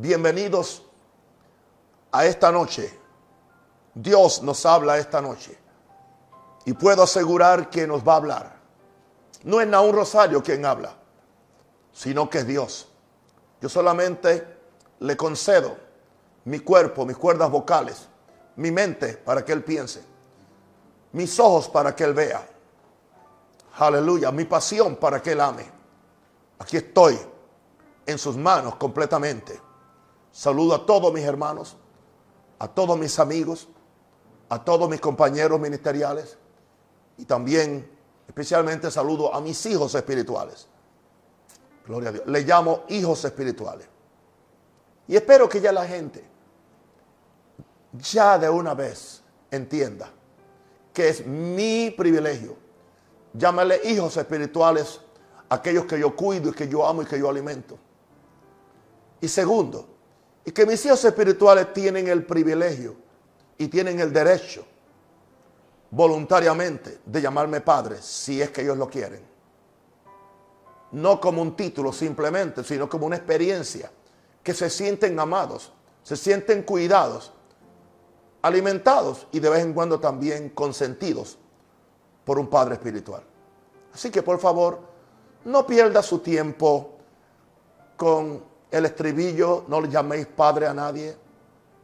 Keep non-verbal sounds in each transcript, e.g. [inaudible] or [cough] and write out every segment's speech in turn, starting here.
Bienvenidos a esta noche. Dios nos habla esta noche. Y puedo asegurar que nos va a hablar. No es Naún Rosario quien habla, sino que es Dios. Yo solamente le concedo mi cuerpo, mis cuerdas vocales, mi mente para que Él piense, mis ojos para que Él vea. Aleluya, mi pasión para que Él ame. Aquí estoy en sus manos completamente. Saludo a todos mis hermanos, a todos mis amigos, a todos mis compañeros ministeriales y también especialmente saludo a mis hijos espirituales. Gloria a Dios. Le llamo hijos espirituales. Y espero que ya la gente ya de una vez entienda que es mi privilegio. Llámale hijos espirituales aquellos que yo cuido y que yo amo y que yo alimento. Y segundo, y que mis hijos espirituales tienen el privilegio y tienen el derecho voluntariamente de llamarme padre si es que ellos lo quieren. No como un título simplemente, sino como una experiencia, que se sienten amados, se sienten cuidados, alimentados y de vez en cuando también consentidos por un padre espiritual. Así que por favor, no pierda su tiempo con el estribillo, no le llaméis padre a nadie,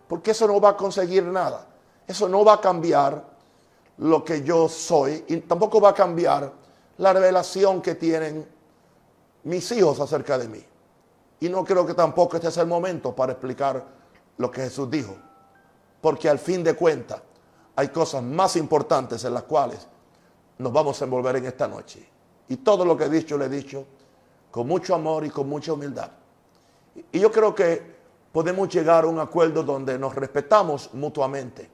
porque eso no va a conseguir nada. Eso no va a cambiar lo que yo soy y tampoco va a cambiar la revelación que tienen mis hijos acerca de mí. Y no creo que tampoco este es el momento para explicar lo que Jesús dijo, porque al fin de cuentas hay cosas más importantes en las cuales nos vamos a envolver en esta noche. Y todo lo que he dicho, le he dicho con mucho amor y con mucha humildad. Y yo creo que podemos llegar a un acuerdo donde nos respetamos mutuamente.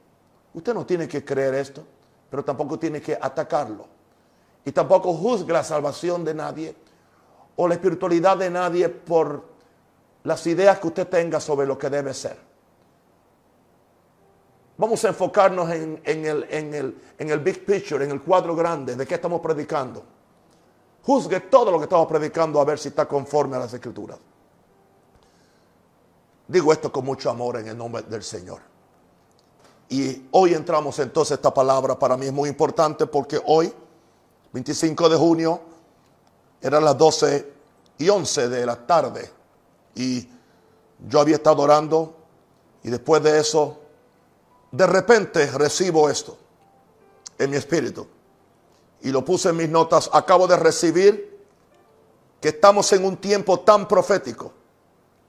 Usted no tiene que creer esto, pero tampoco tiene que atacarlo. Y tampoco juzgue la salvación de nadie o la espiritualidad de nadie por las ideas que usted tenga sobre lo que debe ser. Vamos a enfocarnos en, el, en el big picture, en el cuadro grande de qué estamos predicando. Juzgue todo lo que estamos predicando a ver si está conforme a las escrituras. Digo esto con mucho amor en el nombre del Señor. Y hoy entramos entonces esta palabra para mí es muy importante porque hoy, 25 de junio, eran las 12 y 11 de la tarde. Y yo había estado orando y después de eso, de repente recibo esto en mi espíritu. Y lo puse en mis notas, acabo de recibir que estamos en un tiempo tan profético,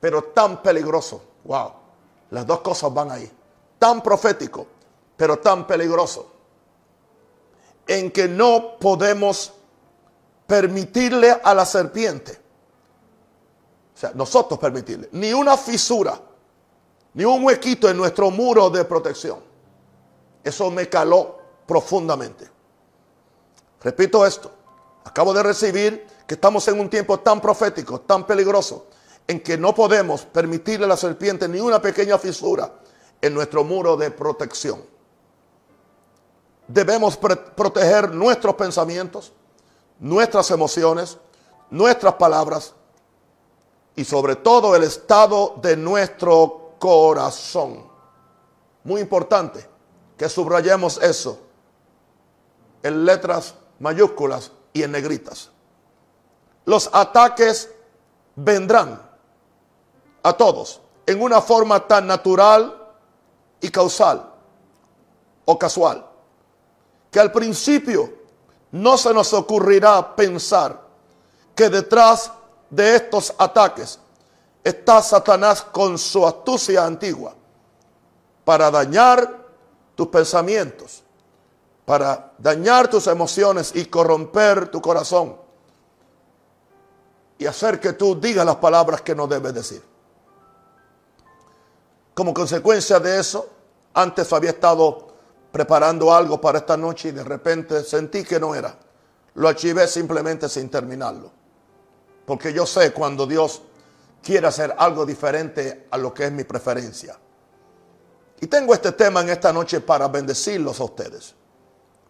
pero tan peligroso. Wow, las dos cosas van ahí. Tan profético, pero tan peligroso. En que no podemos permitirle a la serpiente, o sea, nosotros permitirle, ni una fisura, ni un huequito en nuestro muro de protección. Eso me caló profundamente. Repito esto, acabo de recibir que estamos en un tiempo tan profético, tan peligroso, en que no podemos permitirle a la serpiente ni una pequeña fisura en nuestro muro de protección. Debemos proteger nuestros pensamientos, nuestras emociones, nuestras palabras y sobre todo el estado de nuestro corazón. Muy importante que subrayemos eso en letras mayúsculas y en negritas. Los ataques vendrán a todos en una forma tan natural y causal o casual que al principio no se nos ocurrirá pensar que detrás de estos ataques está Satanás con su astucia antigua para dañar tus pensamientos, para dañar tus emociones y corromper tu corazón y hacer que tú digas las palabras que no debes decir. Como consecuencia de eso, antes había estado preparando algo para esta noche y de repente sentí que no era. Lo archivé simplemente sin terminarlo. Porque yo sé cuando Dios quiere hacer algo diferente a lo que es mi preferencia. Y tengo este tema en esta noche para bendecirlos a ustedes.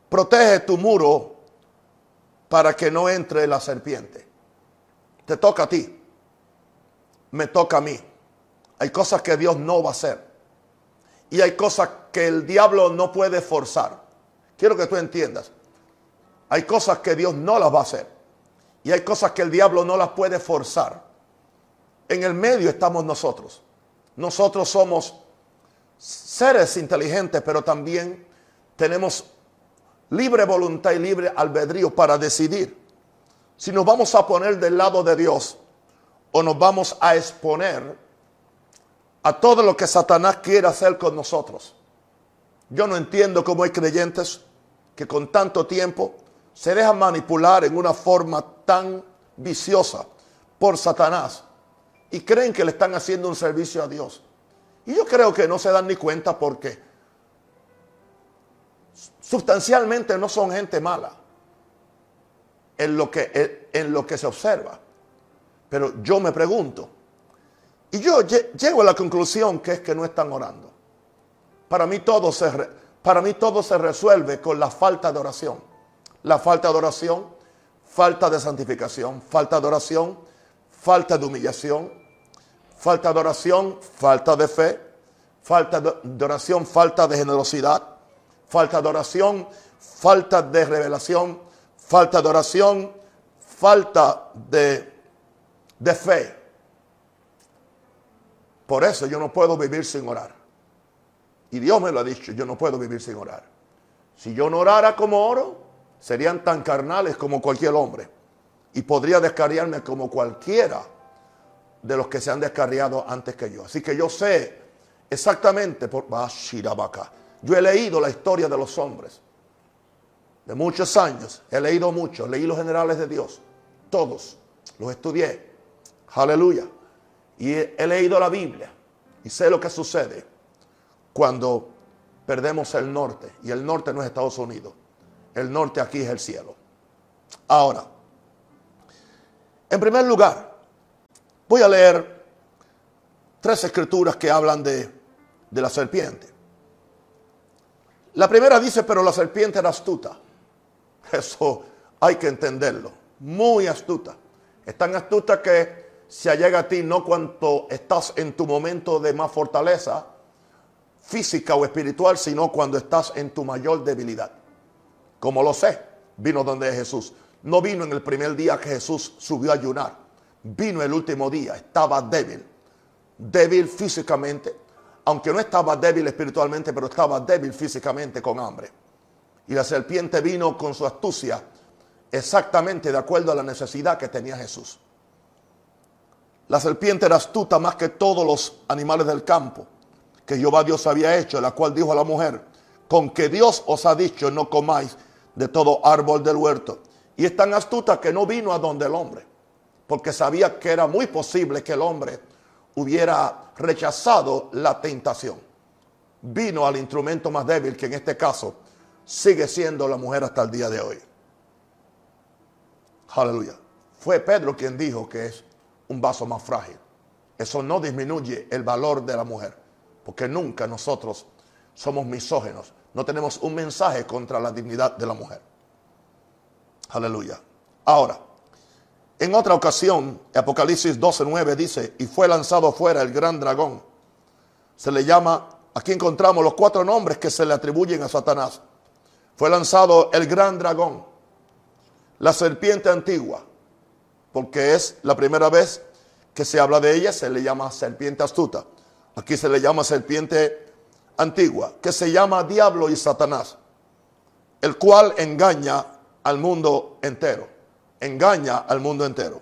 Protege tu muro para que no entre la serpiente. Te toca a ti. Me toca a mí. Hay cosas que Dios no va a hacer. Y hay cosas que el diablo no puede forzar. Quiero que tú entiendas. Hay cosas que Dios no las va a hacer. Y hay cosas que el diablo no las puede forzar. En el medio estamos nosotros. Nosotros somos seres inteligentes, pero también tenemos libre voluntad y libre albedrío para decidir si nos vamos a poner del lado de Dios o nos vamos a exponer a todo lo que Satanás quiere hacer con nosotros. Yo no entiendo cómo hay creyentes que con tanto tiempo se dejan manipular en una forma tan viciosa por Satanás y creen que le están haciendo un servicio a Dios. Y yo creo que no se dan ni cuenta porque sustancialmente no son gente mala en lo que, en lo que se observa. Pero yo me pregunto, y yo llego a la conclusión que es que no están orando. Para mí todo se, para mí todo se resuelve con la falta de oración. La falta de oración, falta de santificación, falta de oración, falta de humillación, falta de oración, falta de fe, falta de oración, falta de generosidad, falta de oración, falta de revelación, falta de oración, falta de, de fe. Por eso yo no puedo vivir sin orar. Y Dios me lo ha dicho, yo no puedo vivir sin orar. Si yo no orara como oro, serían tan carnales como cualquier hombre. Y podría descarriarme como cualquiera de los que se han descarriado antes que yo. Así que yo sé exactamente por Yo he leído la historia de los hombres de muchos años. He leído mucho, leí los generales de Dios, todos, los estudié. Aleluya. Y he, leído la Biblia y sé lo que sucede cuando perdemos el norte. Y el norte no es Estados Unidos. El norte aquí es el cielo. Ahora, en primer lugar, voy a leer tres escrituras que hablan de, de la serpiente. La primera dice, pero la serpiente era astuta. [laughs] Eso hay que entenderlo. Muy astuta. Es tan astuta que se allega a ti no cuando estás en tu momento de más fortaleza física o espiritual, sino cuando estás en tu mayor debilidad. Como lo sé, vino donde Jesús. No vino en el primer día que Jesús subió a ayunar. Vino el último día, estaba débil. Débil físicamente, aunque no estaba débil espiritualmente, pero estaba débil físicamente con hambre. Y la serpiente vino con su astucia exactamente de acuerdo a la necesidad que tenía Jesús. La serpiente era astuta más que todos los animales del campo que Jehová Dios había hecho, la cual dijo a la mujer, con que Dios os ha dicho no comáis de todo árbol del huerto. Y es tan astuta que no vino a donde el hombre, porque sabía que era muy posible que el hombre hubiera rechazado la tentación. Vino al instrumento más débil, que en este caso sigue siendo la mujer hasta el día de hoy. Aleluya. Fue Pedro quien dijo que es un vaso más frágil. Eso no disminuye el valor de la mujer, porque nunca nosotros somos misógenos. No tenemos un mensaje contra la dignidad de la mujer. Aleluya. Ahora, en otra ocasión, Apocalipsis 12:9 dice, y fue lanzado fuera el gran dragón. Se le llama, aquí encontramos los cuatro nombres que se le atribuyen a Satanás. Fue lanzado el gran dragón, la serpiente antigua, porque es la primera vez que se habla de ella, se le llama serpiente astuta. Aquí se le llama serpiente antigua, que se llama diablo y Satanás, el cual engaña al mundo entero, engaña al mundo entero.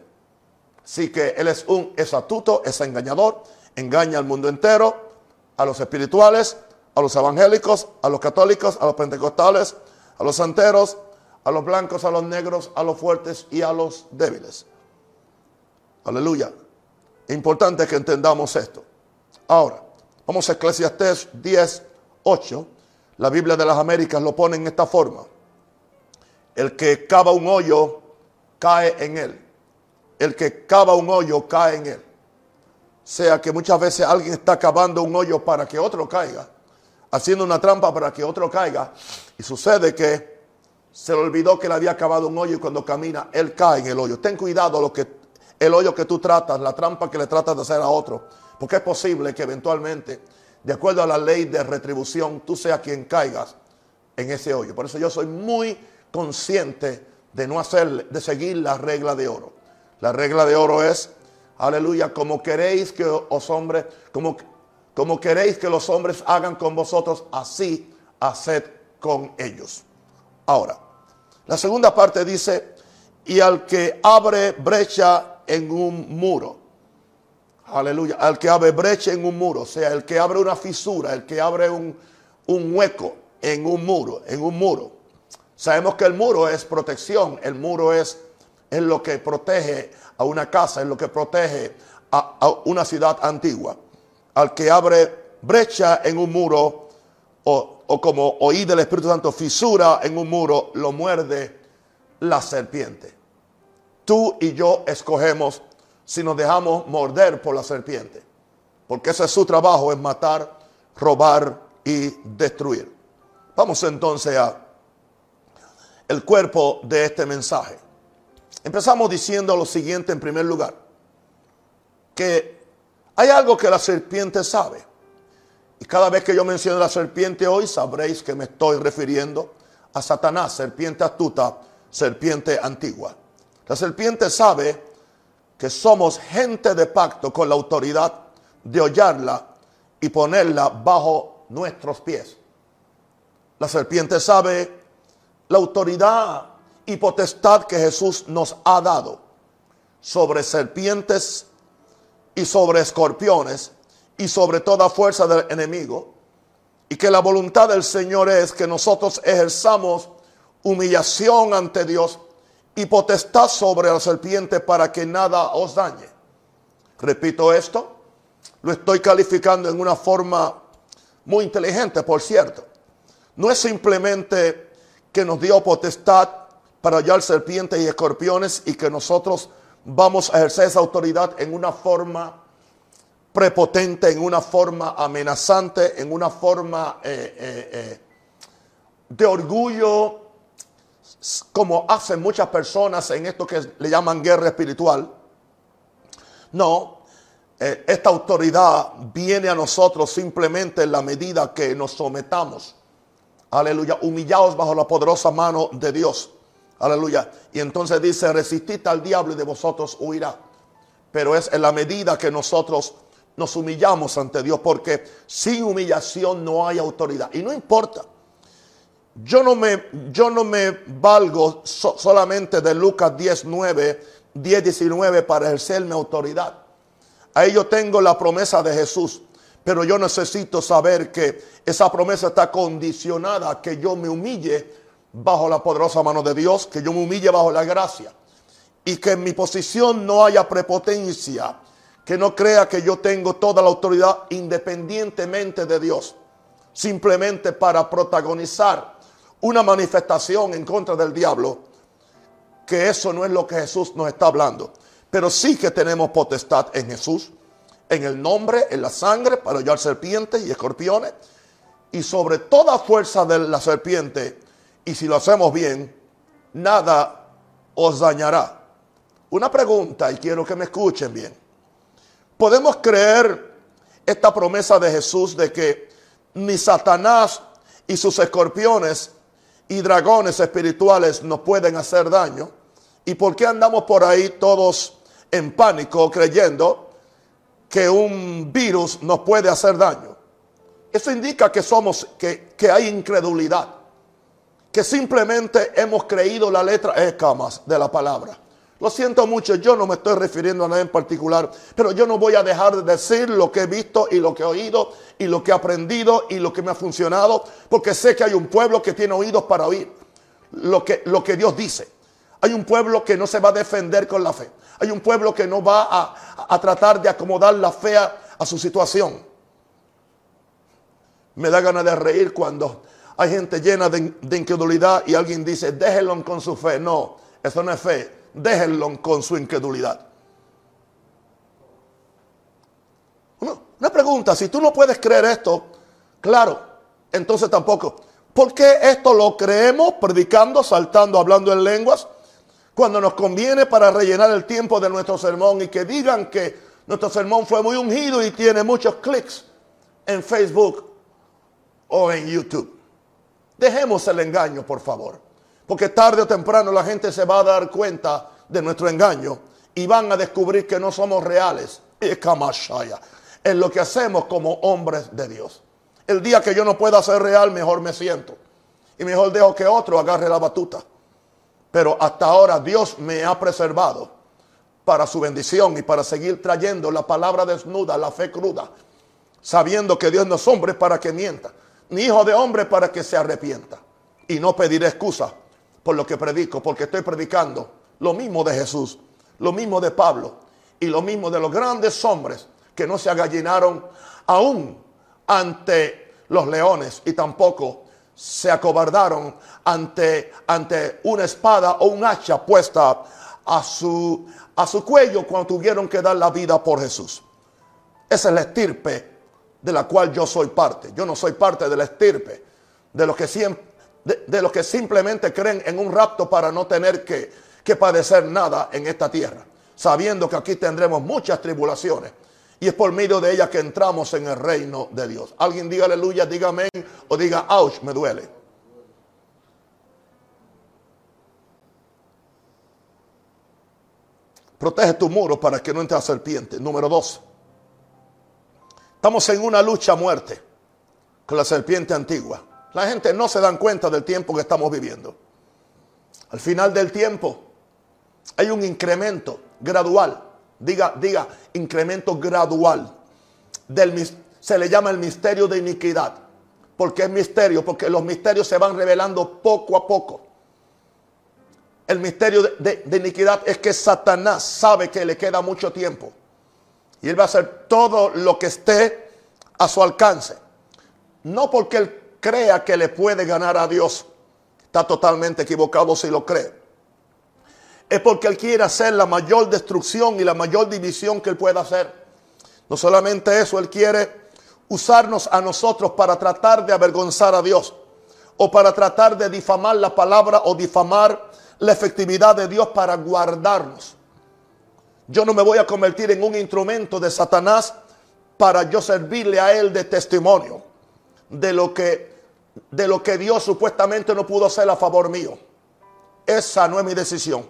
Así que él es un es astuto, es engañador, engaña al mundo entero, a los espirituales, a los evangélicos, a los católicos, a los pentecostales, a los santeros, a los blancos, a los negros, a los fuertes y a los débiles. Aleluya. Importante que entendamos esto. Ahora, vamos a Eclesiastés 10, 8. La Biblia de las Américas lo pone en esta forma. El que cava un hoyo, cae en él. El que cava un hoyo, cae en él. O sea que muchas veces alguien está cavando un hoyo para que otro caiga. Haciendo una trampa para que otro caiga. Y sucede que se le olvidó que le había cavado un hoyo y cuando camina, él cae en el hoyo. Ten cuidado lo que el hoyo que tú tratas, la trampa que le tratas de hacer a otro, Porque es posible que eventualmente, de acuerdo a la ley de retribución, tú seas quien caigas en ese hoyo. Por eso yo soy muy consciente de no hacer, de seguir la regla de oro. La regla de oro es, aleluya, como queréis que los hombres, como, como queréis que los hombres hagan con vosotros, así haced con ellos. Ahora, la segunda parte dice, y al que abre brecha en un muro. Aleluya. Al que abre brecha en un muro. O sea, el que abre una fisura, el que abre un, un hueco en un muro, en un muro. Sabemos que el muro es protección, el muro es, es lo que protege a una casa, es lo que protege a, a una ciudad antigua. Al que abre brecha en un muro, o, o como oí del Espíritu Santo, fisura en un muro, lo muerde la serpiente. Tú y yo escogemos si nos dejamos morder por la serpiente. Porque ese es su trabajo, es matar, robar y destruir. Vamos entonces a el cuerpo de este mensaje. Empezamos diciendo lo siguiente en primer lugar, que hay algo que la serpiente sabe. Y cada vez que yo menciono la serpiente hoy, sabréis que me estoy refiriendo a Satanás, serpiente astuta, serpiente antigua. La serpiente sabe que somos gente de pacto con la autoridad de hollarla y ponerla bajo nuestros pies. La serpiente sabe la autoridad y potestad que Jesús nos ha dado sobre serpientes y sobre escorpiones y sobre toda fuerza del enemigo. Y que la voluntad del Señor es que nosotros ejerzamos humillación ante Dios y potestad sobre la serpiente para que nada os dañe. Repito esto, lo estoy calificando en una forma muy inteligente, por cierto. No es simplemente que nos dio potestad para hallar serpientes y escorpiones y que nosotros vamos a ejercer esa autoridad en una forma prepotente, en una forma amenazante, en una forma eh, eh, eh, de orgullo, como hacen muchas personas en esto que le llaman guerra espiritual. No, esta autoridad viene a nosotros simplemente en la medida que nos sometamos Aleluya. Humillaos bajo la poderosa mano de Dios. Aleluya. Y entonces dice, resistid al diablo y de vosotros huirá. Pero es en la medida que nosotros nos humillamos ante Dios, porque sin humillación no hay autoridad. Y no importa. Yo no me, yo no me valgo solamente de Lucas 19, 10, 19 para ejercer mi autoridad. Ahí yo tengo la promesa de Jesús. Pero yo necesito saber que esa promesa está condicionada a que yo me humille bajo la poderosa mano de Dios, que yo me humille bajo la gracia y que en mi posición no haya prepotencia, que no crea que yo tengo toda la autoridad independientemente de Dios, simplemente para protagonizar una manifestación en contra del diablo, que eso no es lo que Jesús nos está hablando. Pero sí que tenemos potestad en Jesús en el nombre, en la sangre, para hallar serpientes y escorpiones, y sobre toda fuerza de la serpiente, y si lo hacemos bien, nada os dañará. Una pregunta, y quiero que me escuchen bien. ¿Podemos creer esta promesa de Jesús de que ni Satanás y sus escorpiones y dragones espirituales nos pueden hacer daño? ¿Y por qué andamos por ahí todos en pánico creyendo que un virus nos puede hacer daño. Eso indica que somos, que, que hay incredulidad. Que simplemente hemos creído la letra escamas de la palabra. Lo siento mucho, yo no me estoy refiriendo a nada en particular, pero yo no voy a dejar de decir lo que he visto y lo que he oído y lo que he aprendido y lo que me ha funcionado, porque sé que hay un pueblo que tiene oídos para oír lo que, lo que Dios dice. Hay un pueblo que no se va a defender con la fe. Hay un pueblo que no va a, tratar de acomodar la fe a, su situación. Me da ganas de reír cuando hay gente llena de, incredulidad y alguien dice, déjenlo con su fe. No, eso no es fe. Déjenlo con su incredulidad. una pregunta, si tú no puedes creer esto, claro, entonces tampoco. ¿Por qué esto lo creemos predicando, saltando, hablando en lenguas? cuando nos conviene para rellenar el tiempo de nuestro sermón y que digan que nuestro sermón fue muy ungido y tiene muchos clics en Facebook o en YouTube. Dejemos el engaño, por favor. Porque tarde o temprano la gente se va a dar cuenta de nuestro engaño y van a descubrir que no somos reales. En lo que hacemos como hombres de Dios. El día que yo no pueda ser real, mejor me siento. Y mejor dejo que otro agarre la batuta. Pero hasta ahora Dios me ha preservado para su bendición y para seguir trayendo la palabra desnuda, la fe cruda, sabiendo que Dios no es hombre para que mienta, ni hijo de hombre para que se arrepienta. Y no pediré excusa por lo que predico, porque estoy predicando lo mismo de Jesús, lo mismo de Pablo y lo mismo de los grandes hombres que no se agallinaron aún ante los leones y tampoco se acobardaron ante, ante una espada o un hacha puesta a su, a su cuello cuando tuvieron que dar la vida por Jesús. Esa es la estirpe de la cual yo soy parte. Yo no soy parte de la estirpe de los que, de, los que simplemente creen en un rapto para no tener que, que padecer nada en esta tierra, sabiendo que aquí tendremos muchas tribulaciones. Y es por medio de ellas que entramos en el reino de Dios. Alguien diga aleluya, diga amén o diga ouch, me duele. Protege tu muro para que no entre la serpiente. Número dos. Estamos en una lucha a muerte con la serpiente antigua. La gente no se dan cuenta del tiempo que estamos viviendo. Al final del tiempo hay un incremento gradual. Diga, diga, incremento gradual. Del, se le llama el misterio de iniquidad. porque es misterio? Porque los misterios se van revelando poco a poco. El misterio de, de iniquidad es que Satanás sabe que le queda mucho tiempo y Él va a hacer todo lo que esté a su alcance. No porque Él crea que le puede ganar a Dios. Está totalmente equivocado si lo cree. Es porque Él quiere hacer la mayor destrucción y la mayor división que Él pueda hacer. No solamente eso, Él quiere usarnos a nosotros para tratar de avergonzar a Dios. O para tratar de difamar la palabra o difamar la efectividad de Dios para guardarnos. Yo no me voy a convertir en un instrumento de Satanás para yo servirle a él de testimonio de lo que de lo que Dios supuestamente no pudo hacer a favor mío. Esa no es mi decisión.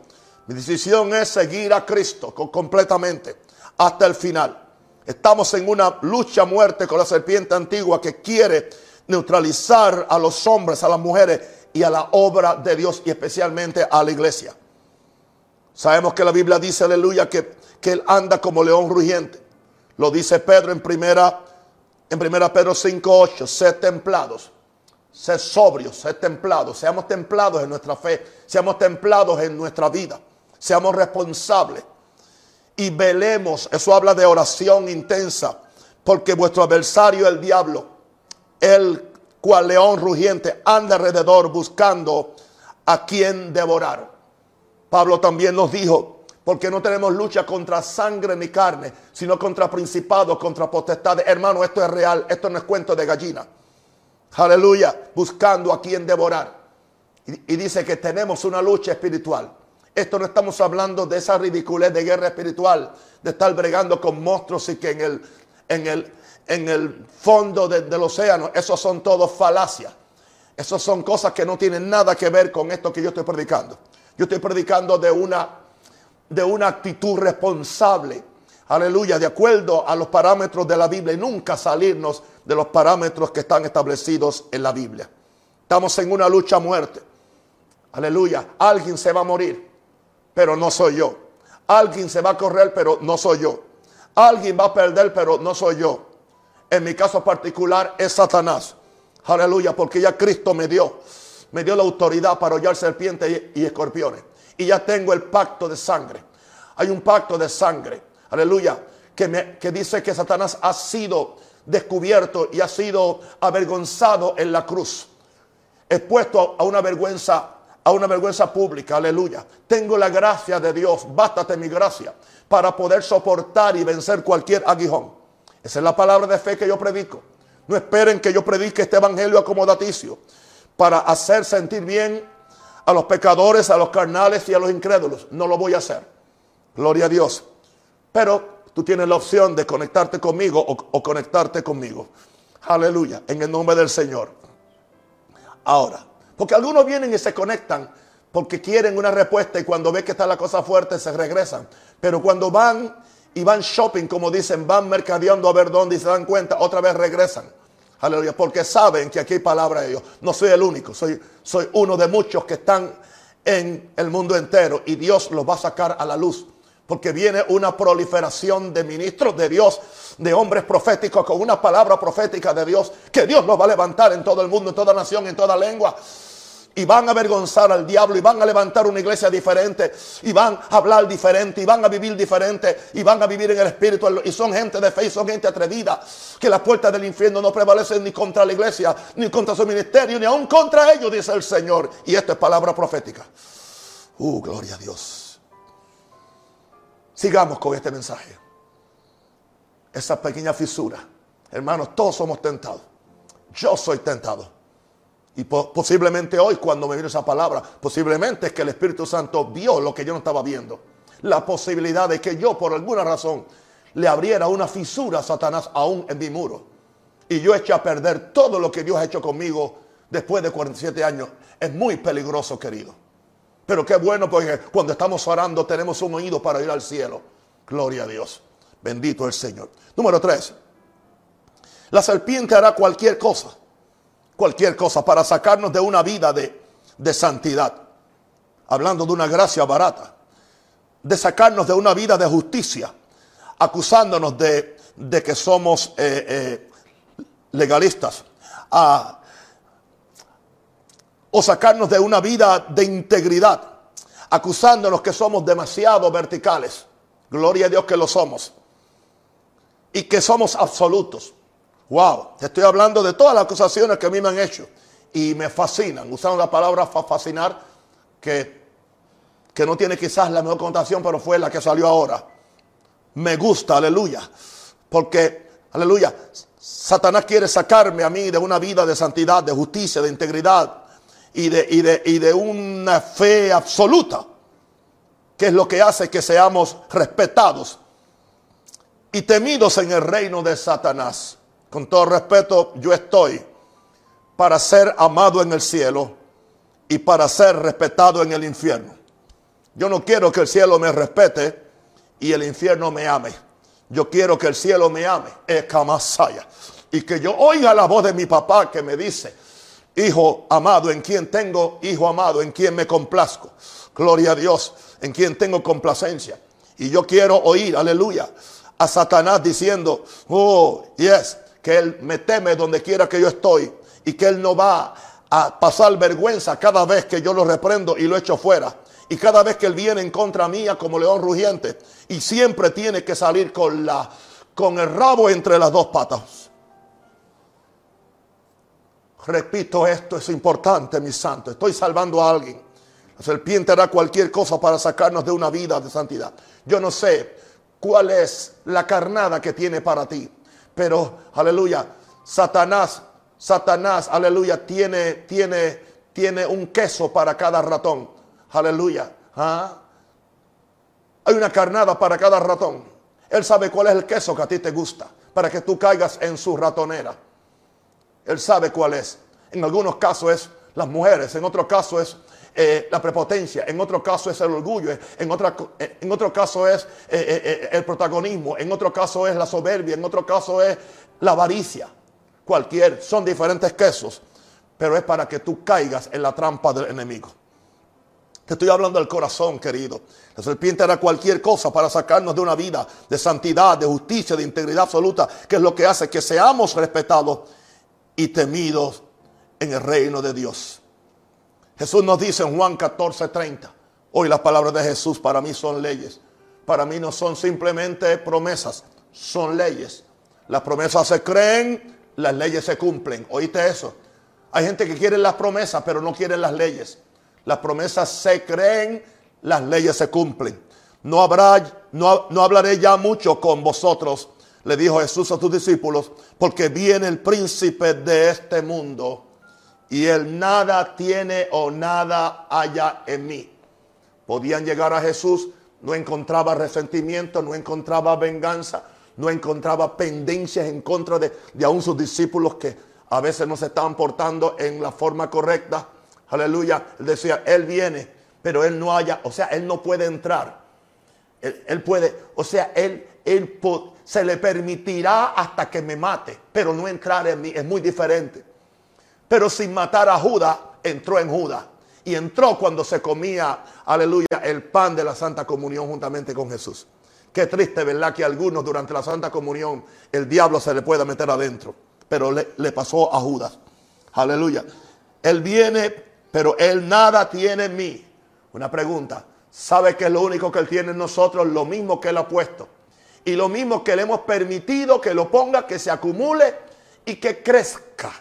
Mi decisión es seguir a Cristo completamente hasta el final. Estamos en una lucha muerte con la serpiente antigua que quiere neutralizar a los hombres, a las mujeres y a la obra de Dios y especialmente a la iglesia. Sabemos que la Biblia dice, aleluya, que, que Él anda como león rugiente. Lo dice Pedro en primera, en primera Pedro 5.8, sed templados, sed sobrios, sed templados, seamos templados en nuestra fe, seamos templados en nuestra vida, seamos responsables. Y velemos, eso habla de oración intensa, porque vuestro adversario, el diablo, el cual león rugiente, anda alrededor buscando a quien devorar. Pablo también nos dijo, porque no tenemos lucha contra sangre ni carne, sino contra principados, contra potestades. Hermano, esto es real, esto no es cuento de gallina. Aleluya, buscando a quien devorar. Y, dice que tenemos una lucha espiritual. Esto no estamos hablando de esa ridiculez de guerra espiritual, de estar bregando con monstruos y que en el, en el, en el fondo del océano, esos son todos falacias. Esas son cosas que no tienen nada que ver con esto que yo estoy predicando. Yo estoy predicando de una, de una actitud responsable. Aleluya, de acuerdo a los parámetros de la Biblia y nunca salirnos de los parámetros que están establecidos en la Biblia. Estamos en una lucha a muerte. Aleluya, alguien se va a morir, pero no soy yo. Alguien se va a correr, pero no soy yo. Alguien va a perder, pero no soy yo. En mi caso particular es Satanás. Aleluya, porque ya Cristo me dio me dio la autoridad para hollar serpientes y, escorpiones. Y ya tengo el pacto de sangre. Hay un pacto de sangre. Aleluya. Que, me, que dice que Satanás ha sido descubierto y ha sido avergonzado en la cruz. Expuesto a una vergüenza, a una vergüenza pública. Aleluya. Tengo la gracia de Dios. Bástate mi gracia para poder soportar y vencer cualquier aguijón. Esa es la palabra de fe que yo predico. No esperen que yo predique este evangelio acomodaticio para hacer sentir bien a los pecadores, a los carnales y a los incrédulos. No lo voy a hacer. Gloria a Dios. Pero tú tienes la opción de conectarte conmigo o, conectarte conmigo. Aleluya, en el nombre del Señor. Ahora, porque algunos vienen y se conectan porque quieren una respuesta y cuando ven que está la cosa fuerte se regresan. Pero cuando van y van shopping, como dicen, van mercadeando a ver dónde y se dan cuenta, otra vez regresan. Aleluya, porque saben que aquí hay palabra de Dios. No soy el único, soy, soy uno de muchos que están en el mundo entero y Dios los va a sacar a la luz. Porque viene una proliferación de ministros de Dios, de hombres proféticos con una palabra profética de Dios, que Dios los va a levantar en todo el mundo, en toda nación, en toda lengua. Y van a avergonzar al diablo y van a levantar una iglesia diferente y van a hablar diferente y van a vivir diferente y van a vivir en el espíritu y son gente de fe y son gente atrevida que las puertas del infierno no prevalecen ni contra la iglesia ni contra su ministerio ni aún contra ellos dice el Señor. Y esto es palabra profética. Uh gloria a Dios sigamos con este mensaje esa pequeña fisura hermanos todos somos tentados yo soy tentado y posiblemente hoy cuando me vino esa palabra, posiblemente es que el Espíritu Santo vio lo que yo no estaba viendo. La posibilidad de que yo por alguna razón le abriera una fisura a Satanás aún en mi muro. Y yo eche a perder todo lo que Dios ha hecho conmigo después de 47 años. Es muy peligroso, querido. Pero qué bueno porque cuando estamos orando tenemos un oído para ir al cielo. Gloria a Dios. Bendito el Señor. Número 3. La serpiente hará cualquier cosa cualquier cosa para sacarnos de una vida de, santidad. Hablando de una gracia barata. De sacarnos de una vida de justicia. Acusándonos de, que somos eh, eh, legalistas. O sacarnos de una vida de integridad. Acusándonos que somos demasiado verticales. Gloria a Dios que lo somos. Y que somos absolutos. Wow, te estoy hablando de todas las acusaciones que a mí me han hecho y me fascinan. Usaron la palabra fascinar que, que no tiene quizás la mejor connotación, pero fue la que salió ahora. Me gusta, aleluya. Porque, aleluya, Satanás quiere sacarme a mí de una vida de santidad, de justicia, de integridad y de, y de, y de una fe absoluta, que es lo que hace que seamos respetados y temidos en el reino de Satanás. Con todo respeto, yo estoy para ser amado en el cielo y para ser respetado en el infierno. Yo no quiero que el cielo me respete y el infierno me ame. Yo quiero que el cielo me ame, Kamasaya. Y que yo oiga la voz de mi papá que me dice, hijo amado, en quien tengo, hijo amado, en quien me complazco. Gloria a Dios, en quien tengo complacencia. Y yo quiero oír, aleluya, a Satanás diciendo, oh, yes, que Él me teme donde quiera que yo estoy y que Él no va a pasar vergüenza cada vez que yo lo reprendo y lo echo fuera. Y cada vez que Él viene en contra mía como león rugiente y siempre tiene que salir con, la, con el rabo entre las dos patas. Repito, esto es importante, mi santo. Estoy salvando a alguien. La serpiente hará cualquier cosa para sacarnos de una vida de santidad. Yo no sé cuál es la carnada que tiene para ti. Pero, aleluya, Satanás, Satanás, aleluya, tiene, tiene, tiene un queso para cada ratón. Aleluya. ¿Ah? Hay una carnada para cada ratón. Él sabe cuál es el queso que a ti te gusta para que tú caigas en su ratonera. Él sabe cuál es. En algunos casos es las mujeres, en otro caso es eh, la prepotencia, en otro caso es el orgullo, en, otra, en otro caso es eh, eh, el protagonismo, en otro caso es la soberbia, en otro caso es la avaricia. Cualquier, son diferentes quesos, pero es para que tú caigas en la trampa del enemigo. Te estoy hablando del corazón, querido. La serpiente hará cualquier cosa para sacarnos de una vida de santidad, de justicia, de integridad absoluta, que es lo que hace que seamos respetados y temidos en el reino de Dios. Jesús nos dice en Juan 14, 30. Hoy las palabras de Jesús para mí son leyes. Para mí no son simplemente promesas, son leyes. Las promesas se creen, las leyes se cumplen. ¿Oíste eso? Hay gente que quiere las promesas, pero no quiere las leyes. Las promesas se creen, las leyes se cumplen. No habrá, no, no hablaré ya mucho con vosotros, le dijo Jesús a sus discípulos, porque viene el príncipe de este mundo y él nada tiene o nada haya en mí. Podían llegar a Jesús no encontraba resentimiento, no encontraba venganza, no encontraba pendencias en contra de, de aún sus discípulos que a veces no se estaban portando en la forma correcta. Aleluya. Él decía, Él viene, pero Él no haya, o sea, Él no puede entrar. Él, puede, o sea, Él, él se le permitirá hasta que me mate, pero no entrar en mí, es muy diferente. Pero sin matar a Judas, entró en Judas. Y entró cuando se comía, aleluya, el pan de la Santa Comunión juntamente con Jesús. Qué triste, ¿verdad? Que algunos durante la Santa Comunión el diablo se le pueda meter adentro. Pero le, le pasó a Judas. Aleluya. Él viene, pero él nada tiene en mí. Una pregunta. ¿Sabe que es lo único que él tiene en nosotros? Lo mismo que él ha puesto. Y lo mismo que le hemos permitido que lo ponga, que se acumule y que crezca.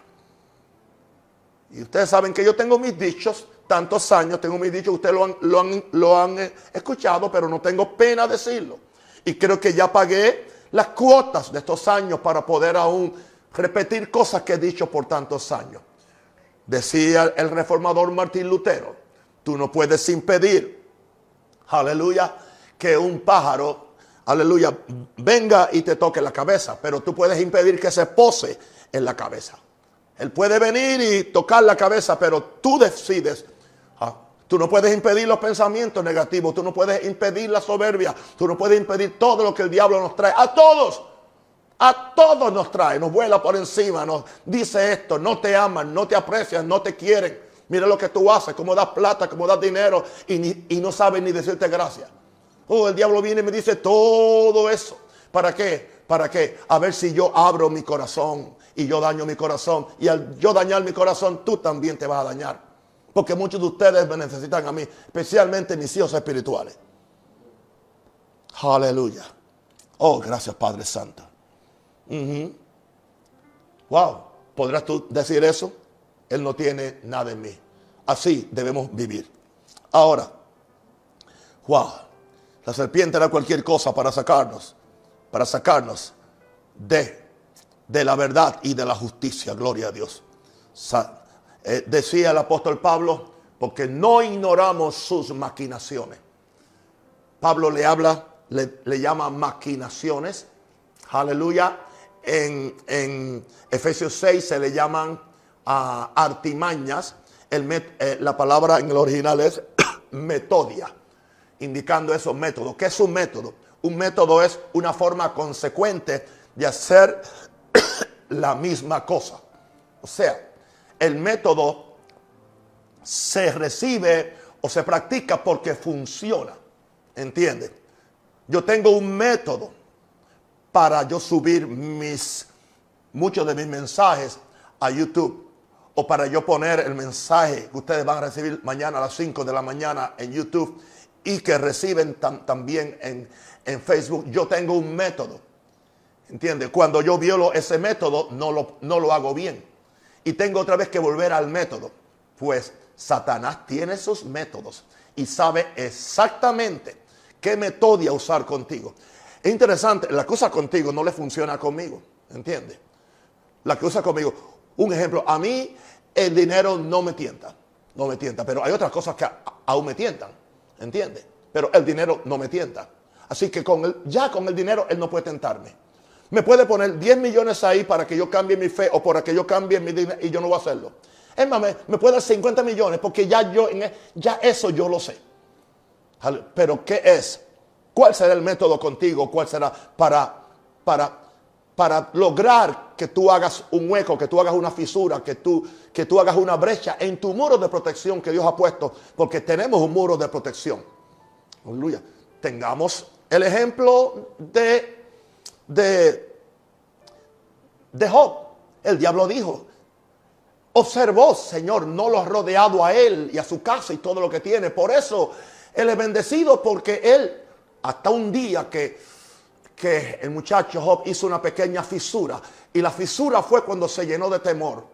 Y ustedes saben que yo tengo mis dichos, tantos años tengo mis dichos, ustedes lo han, lo han, lo han eh, escuchado, pero no tengo pena decirlo. Y creo que ya pagué las cuotas de estos años para poder aún repetir cosas que he dicho por tantos años. Decía el reformador Martín Lutero, tú no puedes impedir, aleluya, que un pájaro, aleluya, venga y te toque la cabeza, pero tú puedes impedir que se pose en la cabeza. Él puede venir y tocar la cabeza, pero tú decides. Ah, tú no puedes impedir los pensamientos negativos, tú no puedes impedir la soberbia, tú no puedes impedir todo lo que el diablo nos trae. A todos, a todos nos trae, nos vuela por encima, nos dice esto, no te aman, no te aprecian, no te quieren. Mira lo que tú haces, cómo das plata, cómo das dinero y, y no sabes ni decirte gracias. Oh, el diablo viene y me dice todo eso. ¿Para qué? ¿Para qué? A ver si yo abro mi corazón y yo daño mi corazón. Y al yo dañar mi corazón, tú también te vas a dañar. Porque muchos de ustedes me necesitan a mí, especialmente mis hijos espirituales. Aleluya. Oh, gracias Padre Santo. Wow, ¿podrás tú decir eso? Él no tiene nada en mí. Así debemos vivir. Ahora, wow, la serpiente era cualquier cosa para sacarnos, para sacarnos de de la verdad y de la justicia. Gloria a Dios. Eh, decía el apóstol Pablo, porque no ignoramos sus maquinaciones. Pablo le habla, le, llama maquinaciones. Aleluya. En, en, Efesios 6 se le llaman ah, artimañas. Eh, la palabra en el original es [coughs] metodia, indicando esos métodos. ¿Qué es un método? Un método es una forma consecuente de hacer [coughs] la misma cosa. O sea, el método se recibe o se practica porque funciona. ¿Entiende? Yo tengo un método para yo subir mis muchos de mis mensajes a YouTube o para yo poner el mensaje que ustedes van a recibir mañana a las 5 de la mañana en YouTube y que reciben también en, Facebook. Yo tengo un método ¿Entiendes? Cuando yo violo ese método, no lo, no lo hago bien. Y tengo otra vez que volver al método. Pues Satanás tiene sus métodos y sabe exactamente qué metodia usar contigo. Es interesante, la cosa contigo no le funciona conmigo, ¿entiendes? La que usa conmigo. Un ejemplo, a mí el dinero no me tienta, no me tienta, pero hay otras cosas que aún me tientan, ¿entiendes? Pero el dinero no me tienta. Así que con el, ya con el dinero él no puede tentarme. Me puede poner 10 millones ahí para que yo cambie mi fe o para que yo cambie mi dinero y yo no voy a hacerlo. Es más, me, puede dar 50 millones porque ya yo, e, ya eso yo lo sé. Pero ¿qué es? ¿Cuál será el método contigo? ¿Cuál será para, para, para lograr que tú hagas un hueco, que tú hagas una fisura, que tú, que tú hagas una brecha en tu muro de protección que Dios ha puesto? Porque tenemos un muro de protección. Aleluya. Tengamos el ejemplo de de, de Job. El diablo dijo, observó, Señor, no lo ha rodeado a él y a su casa y todo lo que tiene. Por eso él es bendecido porque él, hasta un día que, que el muchacho Job hizo una pequeña fisura y la fisura fue cuando se llenó de temor.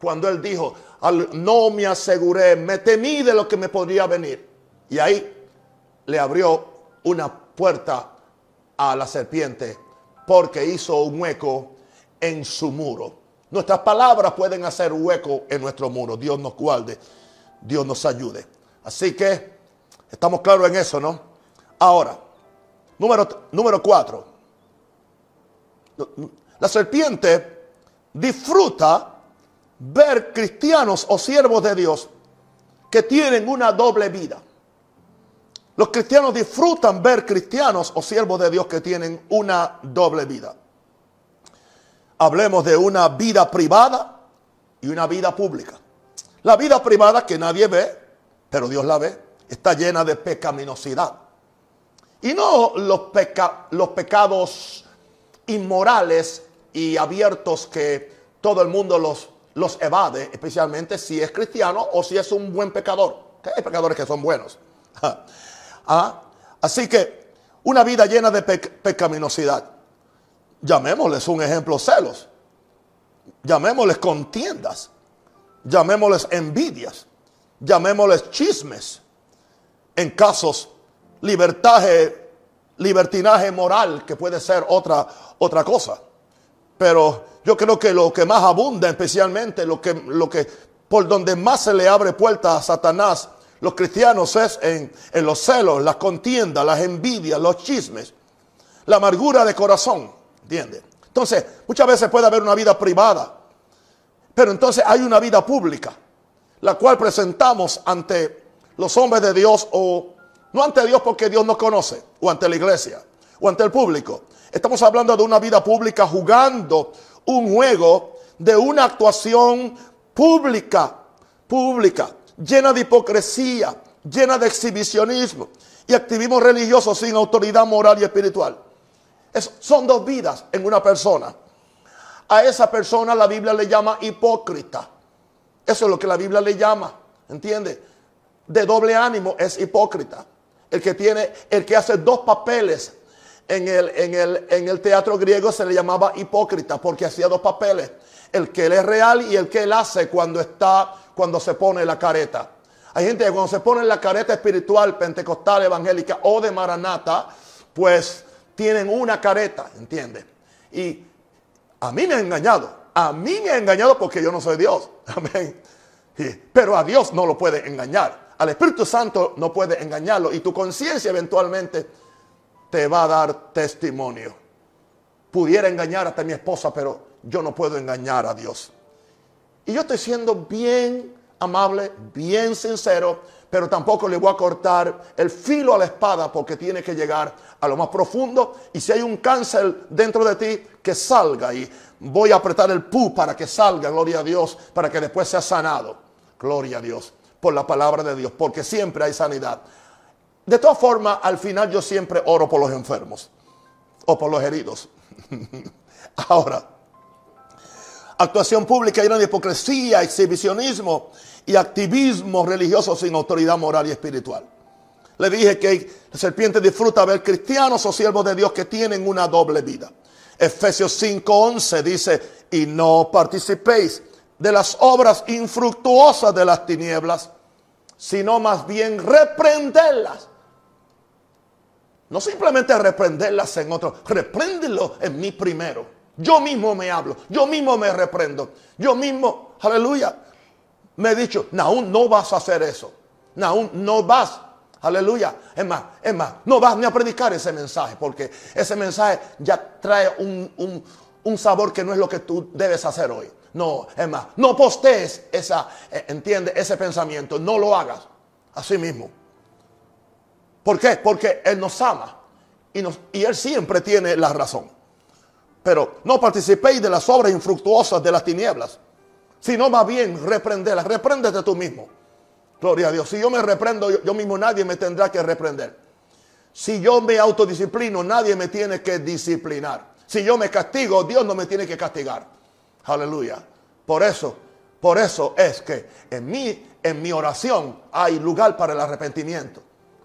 Cuando él dijo, no me aseguré, me temí de lo que me podría venir. Y ahí le abrió una puerta a la serpiente porque hizo un hueco en su muro. Nuestras palabras pueden hacer hueco en nuestro muro. Dios nos guarde, Dios nos ayude. Así que estamos claros en eso, ¿no? Ahora, número, cuatro. La serpiente disfruta ver cristianos o siervos de Dios que tienen una doble vida. Los cristianos disfrutan ver cristianos o siervos de Dios que tienen una doble vida. Hablemos de una vida privada y una vida pública. La vida privada que nadie ve, pero Dios la ve, está llena de pecaminosidad. Y no los, los pecados inmorales y abiertos que todo el mundo los, los evade, especialmente si es cristiano o si es un buen pecador. hay pecadores que son buenos. [laughs] ¿Ah? Así que una vida llena de pecaminosidad. Llamémosles un ejemplo celos. Llamémosles contiendas. Llamémosles envidias. Llamémosles chismes. En casos, libertaje, libertinaje moral, que puede ser otra, otra cosa. Pero yo creo que lo que más abunda, especialmente lo que, lo que por donde más se le abre puerta a Satanás, los cristianos es en, los celos, las contiendas, las envidias, los chismes, la amargura de corazón. ¿Entiendes? Entonces, muchas veces puede haber una vida privada, pero entonces hay una vida pública, la cual presentamos ante los hombres de Dios o no ante Dios porque Dios nos conoce, o ante la iglesia, o ante el público. Estamos hablando de una vida pública jugando un juego de una actuación pública, pública llena de hipocresía, llena de exhibicionismo y activismo religioso sin autoridad moral y espiritual. son dos vidas en una persona. A esa persona la Biblia le llama hipócrita. Eso es lo que la Biblia le llama, ¿entiende? De doble ánimo es hipócrita. El que tiene, el que hace dos papeles en el, en el, en el teatro griego se le llamaba hipócrita porque hacía dos papeles. El que él es real y el que él hace cuando está cuando se pone la careta. Hay gente que cuando se pone la careta espiritual, pentecostal, evangélica o de maranata, pues tienen una careta, ¿entiendes? Y a mí me ha engañado. A mí me ha engañado porque yo no soy Dios. [laughs] Amén. Pero a Dios no lo puede engañar. Al Espíritu Santo no puede engañarlo. Y tu conciencia eventualmente te va a dar testimonio. Pudiera engañar hasta mi esposa, pero yo no puedo engañar a Dios. Y yo estoy siendo bien amable, bien sincero, pero tampoco le voy a cortar el filo a la espada porque tiene que llegar a lo más profundo. Y si hay un cáncer dentro de ti, que salga. Y voy a apretar el pu para que salga, gloria a Dios, para que después sea sanado. Gloria a Dios, por la palabra de Dios, porque siempre hay sanidad. De todas formas, al final yo siempre oro por los enfermos o por los heridos. [laughs] Ahora, actuación pública llena de hipocresía, exhibicionismo y activismo religioso sin autoridad moral y espiritual. Le dije que la serpiente disfruta ver cristianos o siervos de Dios que tienen una doble vida. Efesios 5:11 dice, y no participéis de las obras infructuosas de las tinieblas, sino más bien reprenderlas. No simplemente reprenderlas en otro, repréndelo en mí primero. Yo mismo me hablo, yo mismo me reprendo, yo mismo, aleluya, me he dicho, Naún, no vas a hacer eso. Naún, no vas. Aleluya. Es más, es más, no vas ni a predicar ese mensaje, porque ese mensaje ya trae un, un sabor que no es lo que tú debes hacer hoy. No, es más, no postees esa, eh, entiende, ese pensamiento, no lo hagas. Así mismo. ¿Por qué? Porque Él nos ama y, Él siempre tiene la razón. Pero no participéis de las obras infructuosas de las tinieblas, sino más bien reprenderlas. Repréndete tú mismo. Gloria a Dios. Si yo me reprendo yo, mismo, nadie me tendrá que reprender. Si yo me autodisciplino, nadie me tiene que disciplinar. Si yo me castigo, Dios no me tiene que castigar. Aleluya. Por eso, por eso es que en mí, en mi oración, hay lugar para el arrepentimiento.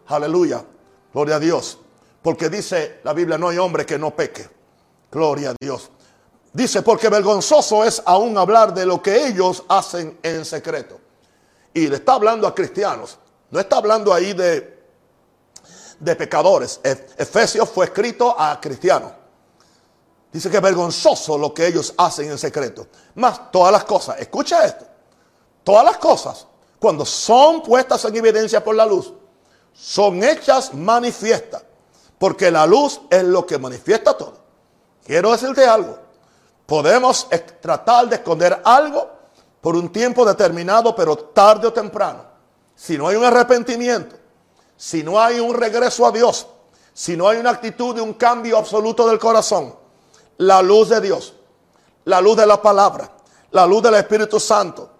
Aleluya. Gloria a Dios. Porque dice la Biblia, no hay hombre que no peque. Gloria a Dios. Dice, porque vergonzoso es aún hablar de lo que ellos hacen en secreto. Y le está hablando a cristianos. No está hablando ahí de, de pecadores. Efesios fue escrito a cristianos. Dice que es vergonzoso lo que ellos hacen en secreto. Más todas las cosas, escucha esto. Todas las cosas, cuando son puestas en evidencia por la luz, son hechas manifiestas Porque la luz es lo que manifiesta todo. Quiero decirte algo. Podemos tratar de esconder algo por un tiempo determinado, pero tarde o temprano, si no hay un arrepentimiento, si no hay un regreso a Dios, si no hay una actitud de un cambio absoluto del corazón, la luz de Dios, la luz de la palabra, la luz del Espíritu Santo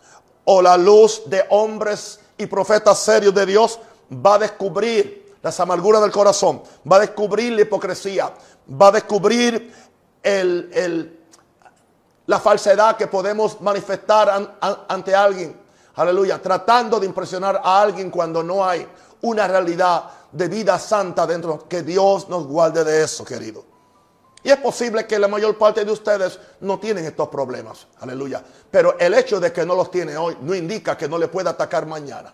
o la luz de hombres y profetas serios de Dios va a descubrir las amarguras del corazón, va a descubrir la hipocresía, va a descubrir el, la falsedad que podemos manifestar ante alguien. Aleluya, tratando de impresionar a alguien cuando no hay una realidad de vida santa dentro. Que Dios nos guarde de eso, querido. Y es posible que la mayor parte de ustedes no tienen estos problemas. Aleluya. Pero el hecho de que no los tiene hoy no indica que no le pueda atacar mañana.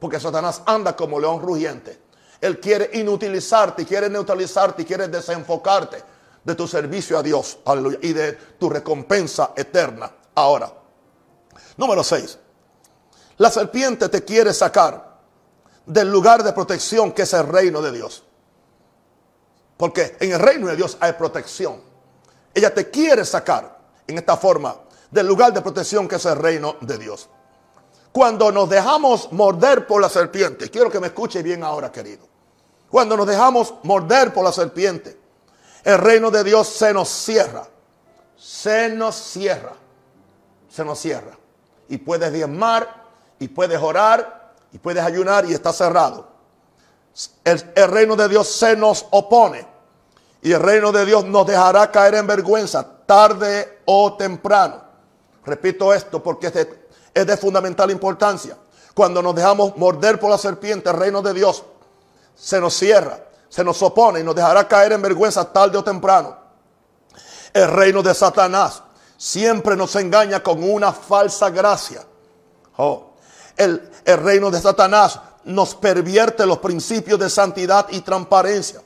Porque Satanás anda como león rugiente. Él quiere inutilizarte, quiere neutralizarte, quiere desenfocarte de tu servicio a Dios. Aleluya. Y de tu recompensa eterna. Ahora, número 6. La serpiente te quiere sacar del lugar de protección que es el reino de Dios. Porque en el reino de Dios hay protección. Ella te quiere sacar en esta forma del lugar de protección que es el reino de Dios. Cuando nos dejamos morder por la serpiente, quiero que me escuche bien ahora, querido. Cuando nos dejamos morder por la serpiente, el reino de Dios se nos cierra. Se nos cierra. Se nos cierra. Y puedes diezmar, y puedes orar, y puedes ayunar, y está cerrado. El, el, reino de Dios se nos opone. Y el reino de Dios nos dejará caer en vergüenza, tarde o temprano. Repito esto porque es de, fundamental importancia. Cuando nos dejamos morder por la serpiente, el reino de Dios se nos cierra se nos opone y nos dejará caer en vergüenza tarde o temprano. El reino de Satanás siempre nos engaña con una falsa gracia. Oh, el reino de Satanás nos pervierte los principios de santidad y transparencia.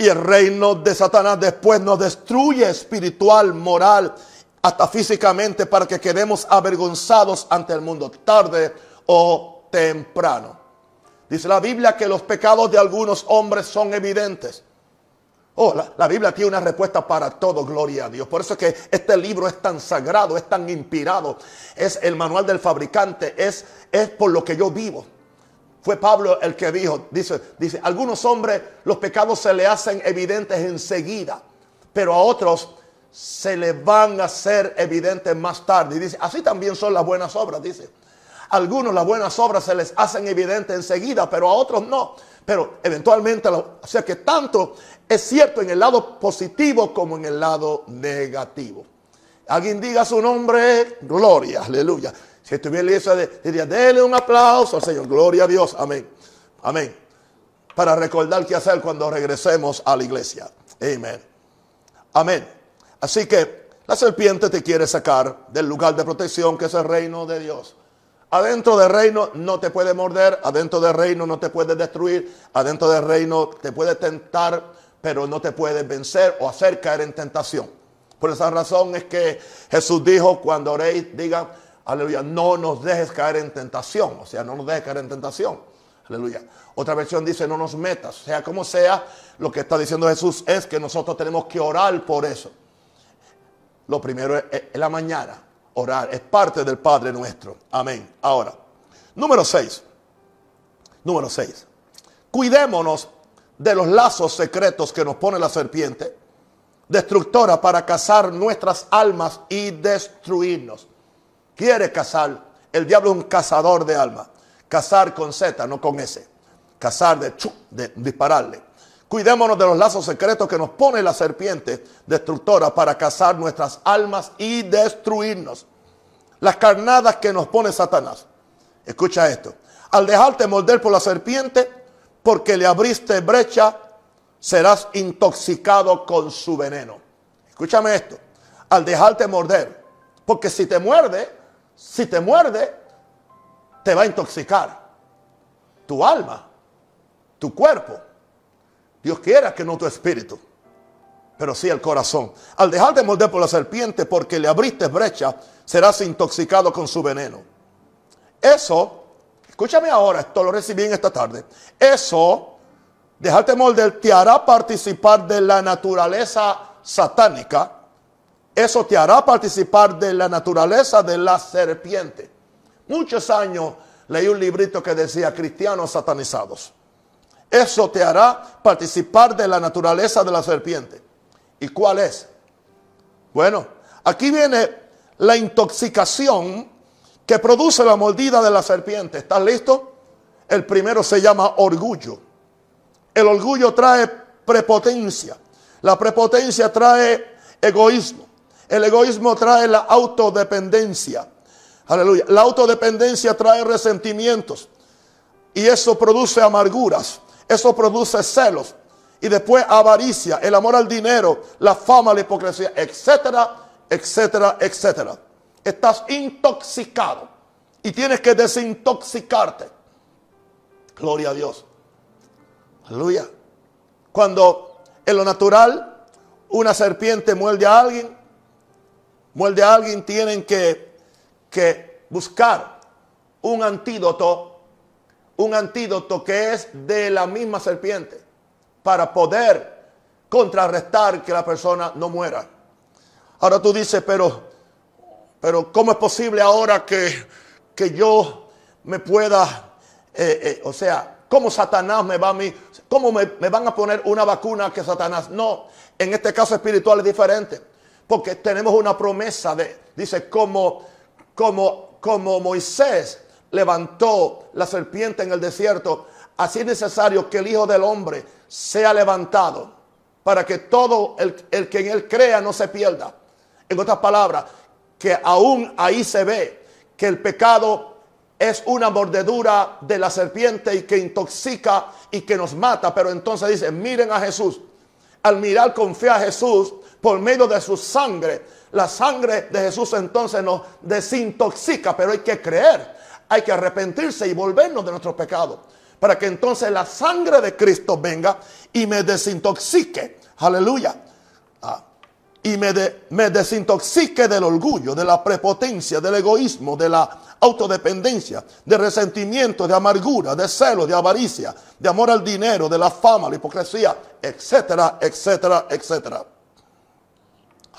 Y el reino de Satanás después nos destruye espiritual, moral, hasta físicamente para que quedemos avergonzados ante el mundo tarde o temprano. Dice la Biblia que los pecados de algunos hombres son evidentes. Oh, la, Biblia tiene una respuesta para todo, gloria a Dios. Por eso es que este libro es tan sagrado, es tan inspirado. Es el manual del fabricante, es, es por lo que yo vivo. Fue Pablo el que dijo, dice, dice, algunos hombres los pecados se le hacen evidentes enseguida, pero a otros se les van a hacer evidentes más tarde. Y dice, así también son las buenas obras, dice algunos las buenas obras se les hacen evidentes enseguida, pero a otros no. Pero eventualmente, o sea que tanto es cierto en el lado positivo como en el lado negativo. Alguien diga su nombre, gloria, aleluya. Si estuviera en la iglesia, diría, déle un aplauso al Señor, gloria a Dios, amén, amén. Para recordar qué hacer cuando regresemos a la iglesia, amén, amén. Así que la serpiente te quiere sacar del lugar de protección que es el reino de Dios. Adentro del reino no te puede morder, adentro del reino no te puede destruir, adentro del reino te puede tentar, pero no te puede vencer o hacer caer en tentación. Por esa razón es que Jesús dijo, cuando oréis, digan, aleluya, no nos dejes caer en tentación, o sea, no nos dejes caer en tentación. Aleluya. Otra versión dice, no nos metas. Sea como sea, lo que está diciendo Jesús es que nosotros tenemos que orar por eso. Lo primero es, la mañana orar. Es parte del Padre nuestro. Amén. Ahora, número 6. Número 6. Cuidémonos de los lazos secretos que nos pone la serpiente, destructora para cazar nuestras almas y destruirnos. Quiere cazar. El diablo es un cazador de almas. Cazar con Z, no con S. Cazar de, de dispararle. Cuidémonos de los lazos secretos que nos pone la serpiente destructora para cazar nuestras almas y destruirnos. Las carnadas que nos pone Satanás. Escucha esto. Al dejarte morder por la serpiente, porque le abriste brecha, serás intoxicado con su veneno. Escúchame esto. Al dejarte morder, porque si te muerde, si te muerde, te va a intoxicar tu alma, tu cuerpo. Dios quiera que no tu espíritu, pero sí el corazón. Al dejarte morder por la serpiente porque le abriste brecha, serás intoxicado con su veneno. Eso, escúchame ahora, esto lo recibí en esta tarde. Eso dejarte morder te hará participar de la naturaleza satánica. Eso te hará participar de la naturaleza de la serpiente. Muchos años leí un librito que decía cristianos satanizados. Eso te hará participar de la naturaleza de la serpiente. ¿Y cuál es? Bueno, aquí viene la intoxicación que produce la mordida de la serpiente. ¿Estás listo? El primero se llama orgullo. El orgullo trae prepotencia. La prepotencia trae egoísmo. El egoísmo trae la autodependencia. Aleluya. La autodependencia trae resentimientos. Y eso produce amarguras. Eso produce celos. Y después avaricia, el amor al dinero, la fama, la hipocresía, etcétera, etcétera, etcétera. Estás intoxicado. Y tienes que desintoxicarte. Gloria a Dios. Aleluya. Cuando en lo natural una serpiente muerde a alguien, muerde a alguien, tienen que, que buscar un antídoto, un antídoto que es de la misma serpiente, para poder contrarrestar que la persona no muera. Ahora tú dices, pero, pero ¿cómo es posible ahora que, que yo me pueda, eh, eh, o sea, ¿Cómo Satanás me va a mí? ¿Cómo me, van a poner una vacuna que Satanás? No, en este caso espiritual es diferente. Porque tenemos una promesa de, dice, como, como, como Moisés levantó la serpiente en el desierto, así es necesario que el Hijo del Hombre sea levantado para que todo el, el que en él crea no se pierda. En otras palabras, que aún ahí se ve que el pecado es una mordedura de la serpiente y que intoxica y que nos mata. Pero entonces dice, miren a Jesús. Al mirar con fe a Jesús, por medio de su sangre, la sangre de Jesús entonces nos desintoxica, pero hay que creer, hay que arrepentirse y volvernos de nuestros pecados. Para que entonces la sangre de Cristo venga y me desintoxique. Aleluya. Ah, y me, me desintoxique del orgullo, de la prepotencia, del egoísmo, de la autodependencia, de resentimiento, de amargura, de celo, de avaricia, de amor al dinero, de la fama, la hipocresía, etcétera, etcétera, etcétera.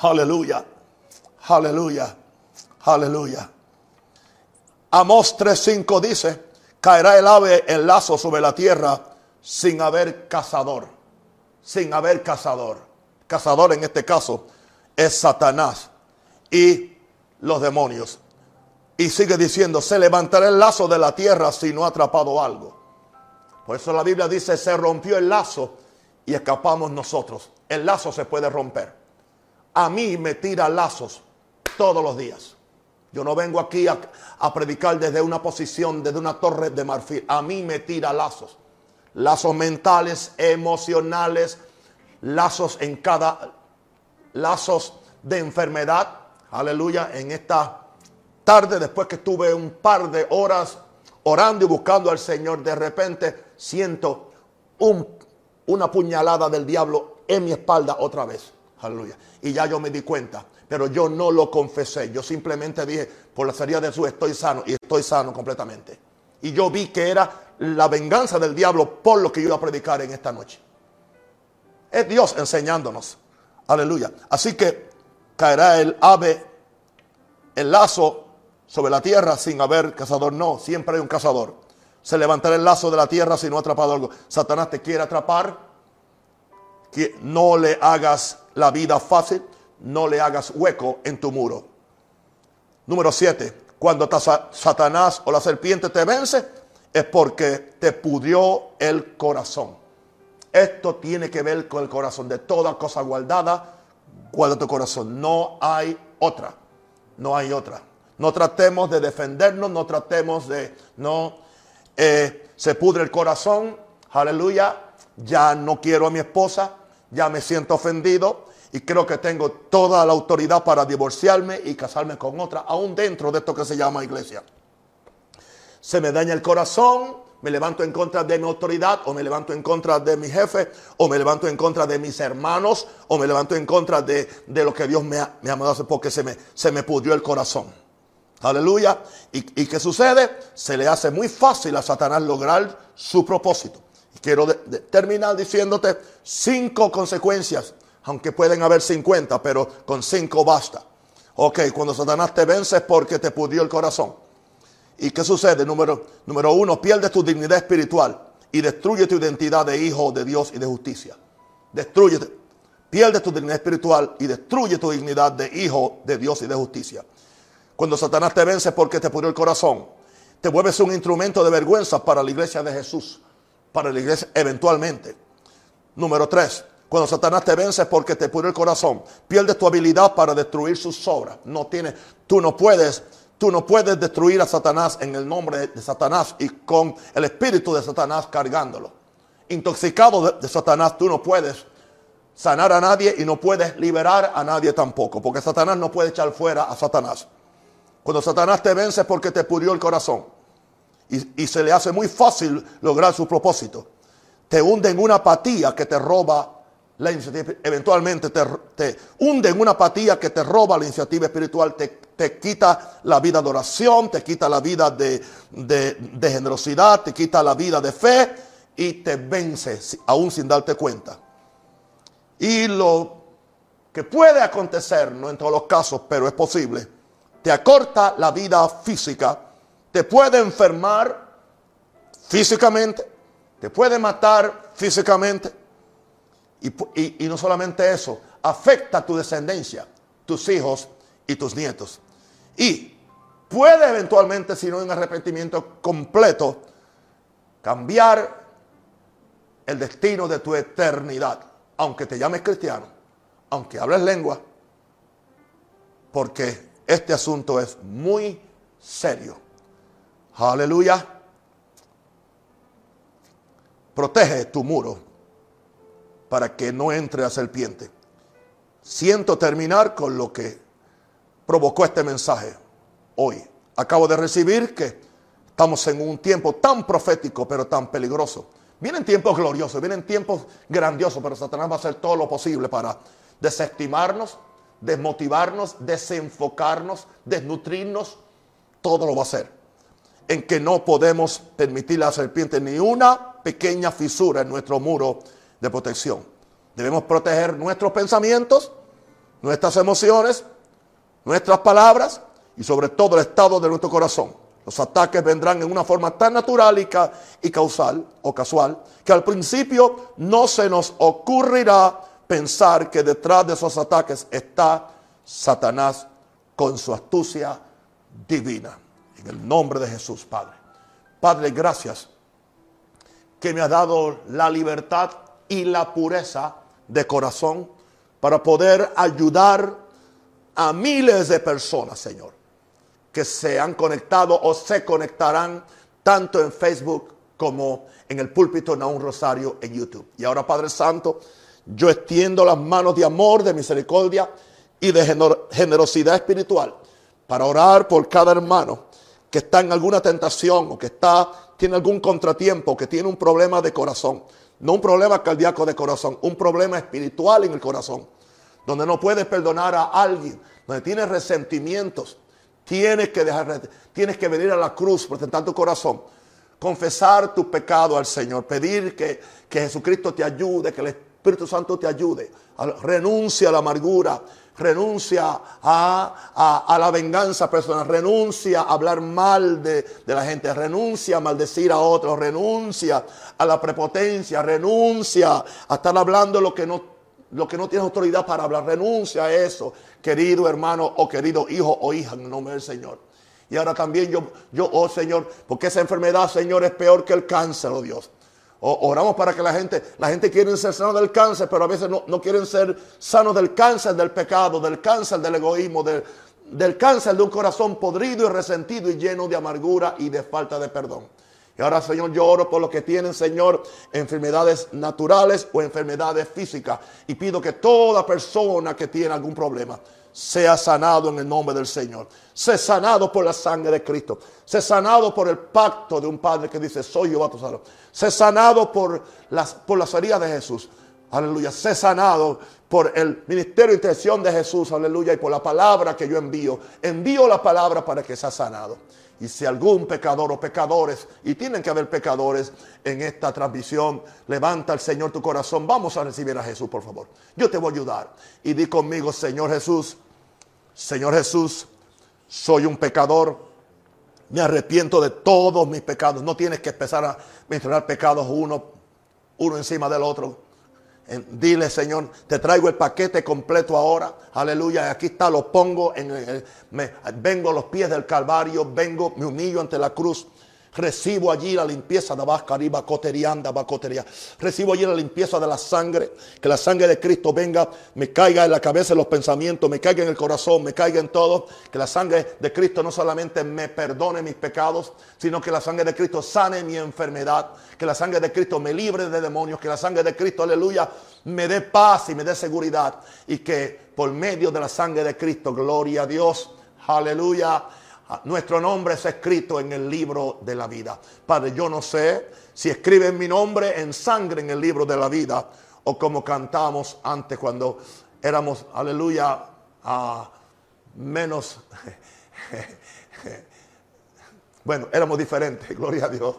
Aleluya, aleluya, aleluya. Amos 3.5 dice, caerá el ave en lazo sobre la tierra sin haber cazador, sin haber cazador. Cazador en este caso es Satanás y los demonios. Y sigue diciendo, se levantará el lazo de la tierra si no ha atrapado algo. Por eso la Biblia dice, se rompió el lazo y escapamos nosotros. El lazo se puede romper. A mí me tira lazos todos los días. Yo no vengo aquí a, predicar desde una posición, desde una torre de marfil. A mí me tira lazos. Lazos mentales, emocionales, lazos en cada, lazos de enfermedad. Aleluya, en esta tarde, después que estuve un par de horas orando y buscando al Señor, de repente siento un, una puñalada del diablo en mi espalda otra vez. Aleluya. Y ya yo me di cuenta, pero yo no lo confesé. Yo simplemente dije, por la salida de Jesús estoy sano y estoy sano completamente. Y yo vi que era la venganza del diablo por lo que yo iba a predicar en esta noche. Es Dios enseñándonos. Aleluya. Así que caerá el ave, el lazo sobre la tierra sin haber cazador. No, siempre hay un cazador. Se levantará el lazo de la tierra si no ha atrapado algo. Satanás te quiere atrapar. Que no le hagas la vida fácil. No le hagas hueco en tu muro. Número 7. Cuando Satanás o la serpiente te vence, es porque te pudrió el corazón. Esto tiene que ver con el corazón. De toda cosa guardada, guarda tu corazón. No hay otra. No hay otra. No tratemos de defendernos, no tratemos de, no, eh, se pudre el corazón, aleluya, ya no quiero a mi esposa, ya me siento ofendido y creo que tengo toda la autoridad para divorciarme y casarme con otra, aún dentro de esto que se llama iglesia. Se me daña el corazón, me levanto en contra de mi autoridad, o me levanto en contra de mi jefe, o me levanto en contra de mis hermanos, o me levanto en contra de, lo que Dios me ha, me ha mandado porque se me, se me pudrió el corazón. Aleluya. ¿Y, qué sucede? Se le hace muy fácil a Satanás lograr su propósito. quiero terminar diciéndote cinco consecuencias, aunque pueden haber 50, pero con cinco basta. Ok, cuando Satanás te vence es porque te pudrió el corazón. ¿Y qué sucede? Número, número uno, pierdes tu dignidad espiritual y destruye tu identidad de hijo de Dios y de justicia. Destruye, pierde tu dignidad espiritual y destruye tu dignidad de hijo de Dios y de justicia. Cuando Satanás te vence porque te pudrió el corazón, te vuelves un instrumento de vergüenza para la iglesia de Jesús para la iglesia eventualmente. Número tres, cuando Satanás te vence porque te pone el corazón, pierdes tu habilidad para destruir sus obras. No tienes, tú no puedes, tú no puedes destruir a Satanás en el nombre de Satanás y con el espíritu de Satanás cargándolo. Intoxicado de, Satanás, tú no puedes sanar a nadie y no puedes liberar a nadie tampoco, porque Satanás no puede echar fuera a Satanás. Cuando Satanás te vence porque te purió el corazón y, se le hace muy fácil lograr su propósito. Te hunde en una apatía que te roba la iniciativa, eventualmente te, te, hunde en una apatía que te roba la iniciativa espiritual, te, te quita la vida de oración, te quita la vida de, de, de, generosidad, te quita la vida de fe y te vence aún sin darte cuenta. Y lo que puede acontecer, no en todos los casos, pero es posible, te acorta la vida física te puede enfermar físicamente, te puede matar físicamente. Y, no solamente eso, afecta a tu descendencia, tus hijos y tus nietos. Y puede eventualmente, si no en arrepentimiento completo, cambiar el destino de tu eternidad, aunque te llames cristiano, aunque hables lengua, porque este asunto es muy serio. Aleluya. Protege tu muro para que no entre la serpiente. Siento terminar con lo que provocó este mensaje hoy. Acabo de recibir que estamos en un tiempo tan profético pero tan peligroso. Vienen tiempos gloriosos, vienen tiempos grandiosos, pero Satanás va a hacer todo lo posible para desestimarnos, desmotivarnos, desenfocarnos, desnutrirnos. Todo lo va a hacer en que no podemos permitir a la serpiente ni una pequeña fisura en nuestro muro de protección. Debemos proteger nuestros pensamientos, nuestras emociones, nuestras palabras y sobre todo el estado de nuestro corazón. Los ataques vendrán en una forma tan natural y, causal o casual que al principio no se nos ocurrirá pensar que detrás de esos ataques está Satanás con su astucia divina. En el nombre de Jesús, Padre. Padre, gracias que me ha dado la libertad y la pureza de corazón para poder ayudar a miles de personas, Señor, que se han conectado o se conectarán tanto en Facebook como en el púlpito un Rosario en YouTube. Y ahora, Padre Santo, yo extiendo las manos de amor, de misericordia y de generosidad espiritual para orar por cada hermano que está en alguna tentación o que está, tiene algún contratiempo, que tiene un problema de corazón. No un problema cardíaco de corazón, un problema espiritual en el corazón. Donde no puedes perdonar a alguien, donde tienes resentimientos. Tienes que, dejar, tienes que venir a la cruz, presentar tu corazón, confesar tu pecado al Señor, pedir que, que Jesucristo te ayude, que el Espíritu Santo te ayude. Renuncia a la amargura, renuncia a, la venganza personal, renuncia a hablar mal de, la gente, renuncia a maldecir a otros, renuncia a la prepotencia, renuncia a estar hablando lo que no, lo que no tienes autoridad para hablar, renuncia a eso, querido hermano o querido hijo o hija, en nombre del Señor. Y ahora también yo, yo, oh Señor, porque esa enfermedad, Señor, es peor que el cáncer, oh Dios. Oramos para que la gente, la gente quiere ser sanos del cáncer, pero a veces no, quieren ser sanos del cáncer del pecado, del cáncer del egoísmo, del, del cáncer de un corazón podrido y resentido y lleno de amargura y de falta de perdón. Y ahora, Señor, yo oro por los que tienen, Señor, enfermedades naturales o enfermedades físicas. Y pido que toda persona que tiene algún problema, sea sanado en el nombre del Señor. Sea sanado por la sangre de Cristo. Sea sanado por el pacto de un Padre que dice, soy yo a tu salud. Sea sanado por las, por las heridas de Jesús. Aleluya. Sé sanado por el ministerio de intención de Jesús, aleluya, y por la palabra que yo envío. Envío la palabra para que sea sanado. Y si algún pecador o pecadores, y tienen que haber pecadores en esta transmisión, levanta al Señor tu corazón. Vamos a recibir a Jesús, por favor. Yo te voy a ayudar. Y di conmigo, Señor Jesús, Señor Jesús, soy un pecador. Me arrepiento de todos mis pecados. No tienes que empezar a mencionar pecados uno, uno encima del otro. Dile, Señor, te traigo el paquete completo ahora. Aleluya. Aquí está, lo pongo en me, vengo a los pies del Calvario, vengo, me humillo ante la cruz. Recibo allí la limpieza de Bascariba, Coterianda, Bacoteria. Recibo allí la limpieza de la sangre. Que la sangre de Cristo venga, me caiga en la cabeza, en los pensamientos, me caiga en el corazón, me caiga en todo. Que la sangre de Cristo no solamente me perdone mis pecados, sino que la sangre de Cristo sane mi enfermedad. Que la sangre de Cristo me libre de demonios. Que la sangre de Cristo, aleluya, me dé paz y me dé seguridad. Y que por medio de la sangre de Cristo, gloria a Dios, aleluya nuestro nombre es escrito en el libro de la vida. Padre, yo no sé si escriben mi nombre en sangre en el libro de la vida o como cantamos antes cuando éramos, aleluya, a menos, [laughs] bueno, éramos diferentes, [laughs] gloria a Dios.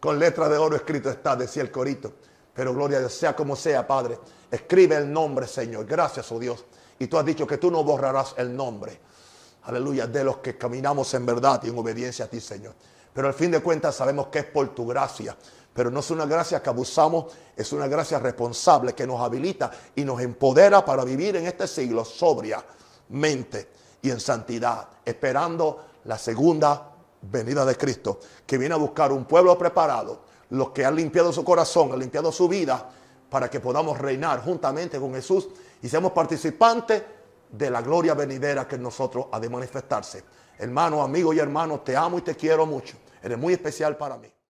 Con letra de oro escrito está, decía el corito. Pero gloria a Dios, sea como sea, Padre, escribe el nombre, Señor. Gracias, oh Dios. Y tú has dicho que tú no borrarás el nombre aleluya, de los que caminamos en verdad y en obediencia a ti, Señor. Pero al fin de cuentas sabemos que es por tu gracia. Pero no es una gracia que abusamos, es una gracia responsable que nos habilita y nos empodera para vivir en este siglo sobriamente y en santidad, esperando la segunda venida de Cristo, que viene a buscar un pueblo preparado, los que han limpiado su corazón, han limpiado su vida, para que podamos reinar juntamente con Jesús y seamos participantes de la gloria venidera que en nosotros ha de manifestarse. Hermano, amigo y hermano, te amo y te quiero mucho. Eres muy especial para mí.